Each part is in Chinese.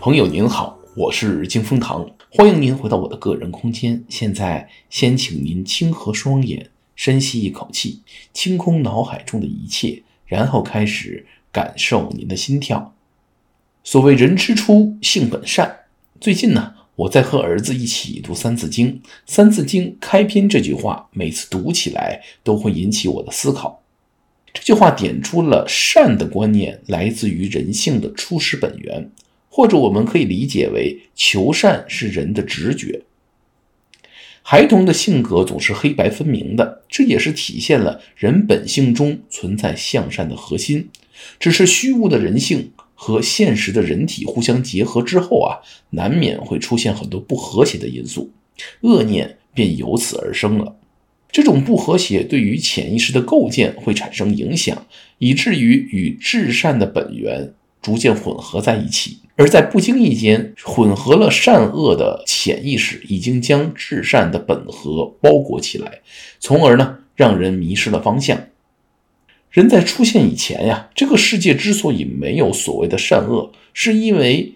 朋友您好，我是金风堂，欢迎您回到我的个人空间。现在，先请您轻合双眼，深吸一口气，清空脑海中的一切，然后开始感受您的心跳。所谓人之初，性本善。最近呢，我在和儿子一起读《三字经》，《三字经》开篇这句话，每次读起来都会引起我的思考。这句话点出了善的观念来自于人性的初始本源。或者我们可以理解为，求善是人的直觉。孩童的性格总是黑白分明的，这也是体现了人本性中存在向善的核心。只是虚无的人性和现实的人体互相结合之后啊，难免会出现很多不和谐的因素，恶念便由此而生了。这种不和谐对于潜意识的构建会产生影响，以至于与至善的本源逐渐混合在一起。而在不经意间混合了善恶的潜意识，已经将至善的本核包裹起来，从而呢让人迷失了方向。人在出现以前呀，这个世界之所以没有所谓的善恶，是因为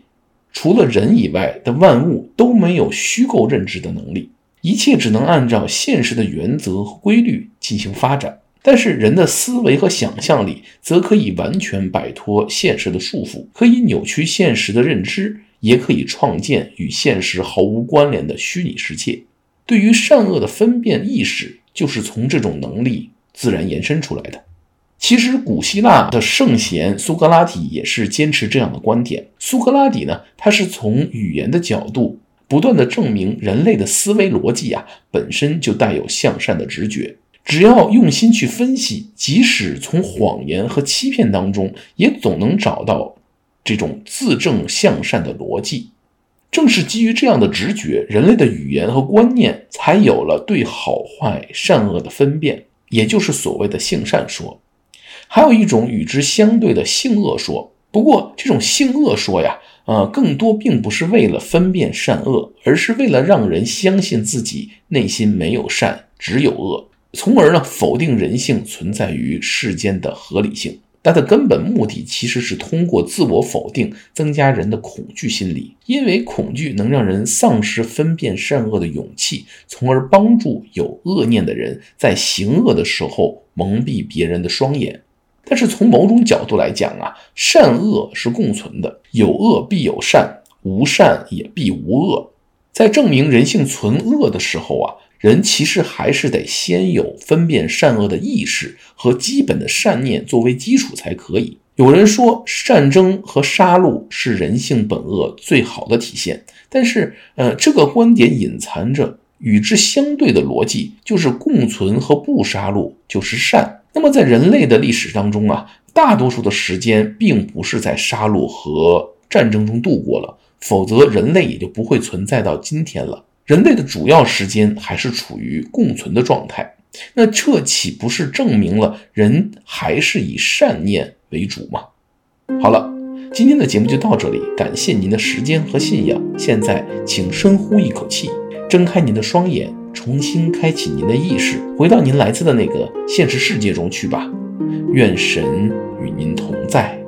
除了人以外的万物都没有虚构认知的能力，一切只能按照现实的原则和规律进行发展。但是人的思维和想象力则可以完全摆脱现实的束缚，可以扭曲现实的认知，也可以创建与现实毫无关联的虚拟世界。对于善恶的分辨意识，就是从这种能力自然延伸出来的。其实，古希腊的圣贤苏格拉底也是坚持这样的观点。苏格拉底呢，他是从语言的角度不断地证明人类的思维逻辑啊，本身就带有向善的直觉。只要用心去分析，即使从谎言和欺骗当中，也总能找到这种自证向善的逻辑。正是基于这样的直觉，人类的语言和观念才有了对好坏、善恶的分辨，也就是所谓的性善说。还有一种与之相对的性恶说。不过，这种性恶说呀，呃，更多并不是为了分辨善恶，而是为了让人相信自己内心没有善，只有恶。从而呢，否定人性存在于世间的合理性。它的根本目的其实是通过自我否定，增加人的恐惧心理。因为恐惧能让人丧失分辨善恶的勇气，从而帮助有恶念的人在行恶的时候蒙蔽别人的双眼。但是从某种角度来讲啊，善恶是共存的，有恶必有善，无善也必无恶。在证明人性存恶的时候啊。人其实还是得先有分辨善恶的意识和基本的善念作为基础才可以。有人说，战争和杀戮是人性本恶最好的体现，但是，呃，这个观点隐藏着与之相对的逻辑，就是共存和不杀戮就是善。那么，在人类的历史当中啊，大多数的时间并不是在杀戮和战争中度过了，否则人类也就不会存在到今天了。人类的主要时间还是处于共存的状态，那这岂不是证明了人还是以善念为主吗？好了，今天的节目就到这里，感谢您的时间和信仰。现在，请深呼一口气，睁开您的双眼，重新开启您的意识，回到您来自的那个现实世界中去吧。愿神与您同在。